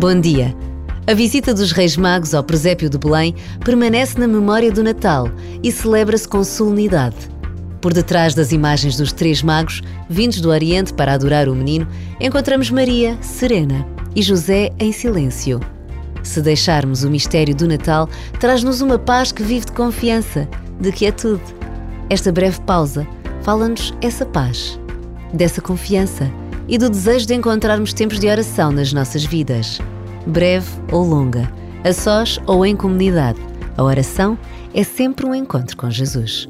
Bom dia! A visita dos Reis Magos ao presépio de Belém permanece na memória do Natal e celebra-se com solenidade. Por detrás das imagens dos três magos, vindos do Oriente para adorar o menino, encontramos Maria, serena, e José em silêncio. Se deixarmos o mistério do Natal, traz-nos uma paz que vive de confiança, de quietude. Esta breve pausa fala-nos essa paz, dessa confiança e do desejo de encontrarmos tempos de oração nas nossas vidas. Breve ou longa, a sós ou em comunidade, a oração é sempre um encontro com Jesus.